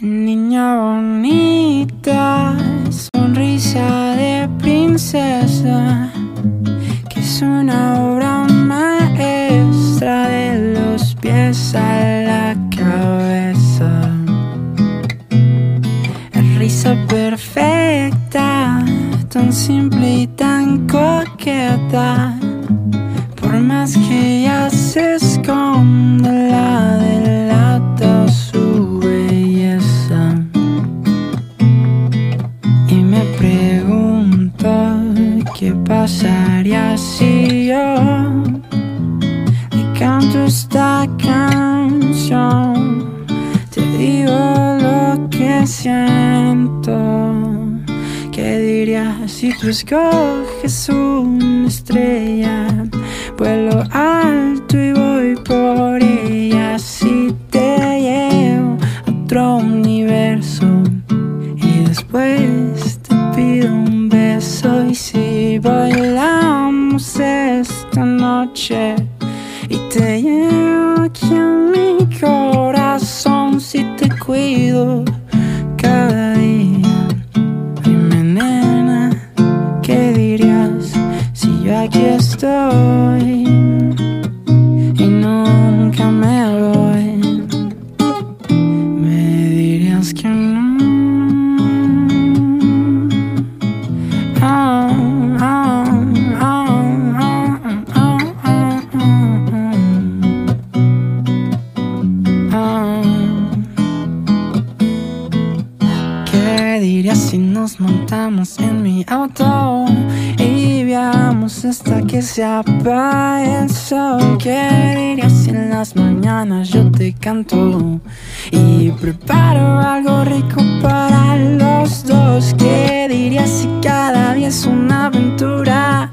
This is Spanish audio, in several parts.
Niña bonita, sonrisa de princesa, que es una obra maestra de los pies a la cabeza. Risa perfecta, tan simple y tan coqueta, por más que ella se esconda la delata qué pasaría si yo le canto esta canción. Te digo lo que siento. ¿Qué dirías si tú escoges una estrella? Vuelo alto te llevo aquí a mi corazón, si te cuido cada día. Dime, nena, ¿qué dirías si yo aquí estoy y nunca me voy? Me dirías que ¿Qué dirías si nos montamos en mi auto y viajamos hasta que se apague el sol? ¿Qué dirías en las mañanas yo te canto y preparo algo rico para los dos? ¿Qué dirías si cada día es una aventura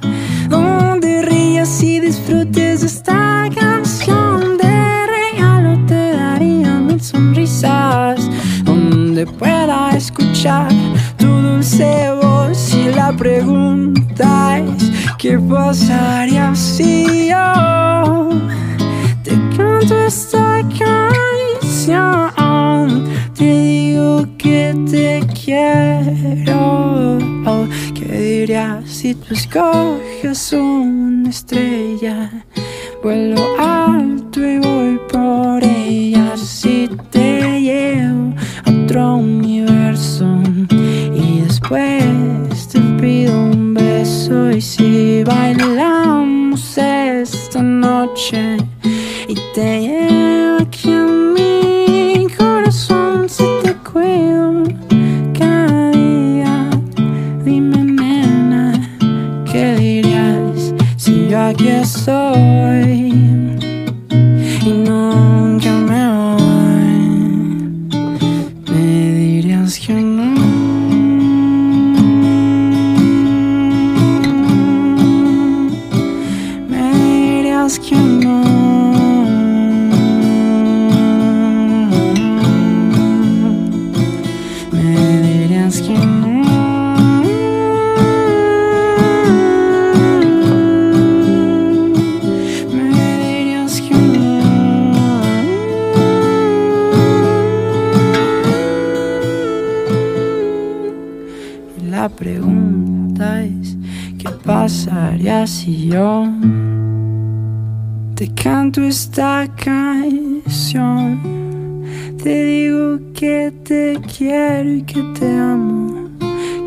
donde rías y disfrutes esta canción? De regalo te daría mil sonrisas donde pueda escuchar dulce voz y la pregunta es ¿qué pasaría si yo te canto esta canción? Te digo que te quiero ¿Qué dirías si tú escoges una estrella? Vuelo alto y voy por ella si te noche y te llevo aquí a mi corazón. Si te cuido cada día dime nena ¿qué dirías si yo aquí estoy pasaría si yo te canto esta canción? Te digo que te quiero y que te amo.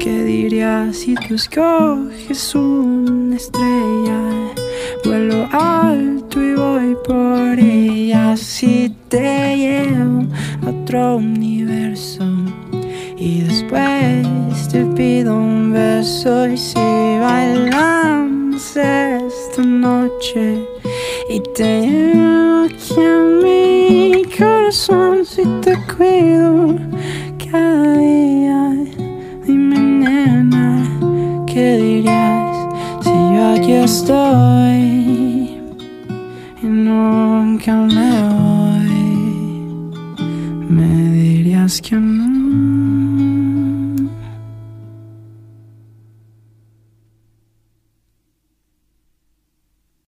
¿Qué dirías si tú escoges una estrella? Vuelo alto y voy por ella. Si te llevo a otro universo y después te pido un beso. Y si bailamos esta noche y te cuido cada día. Dime, nena, ¿qué dirías si yo aquí estoy y nunca me voy? Me dirías que no.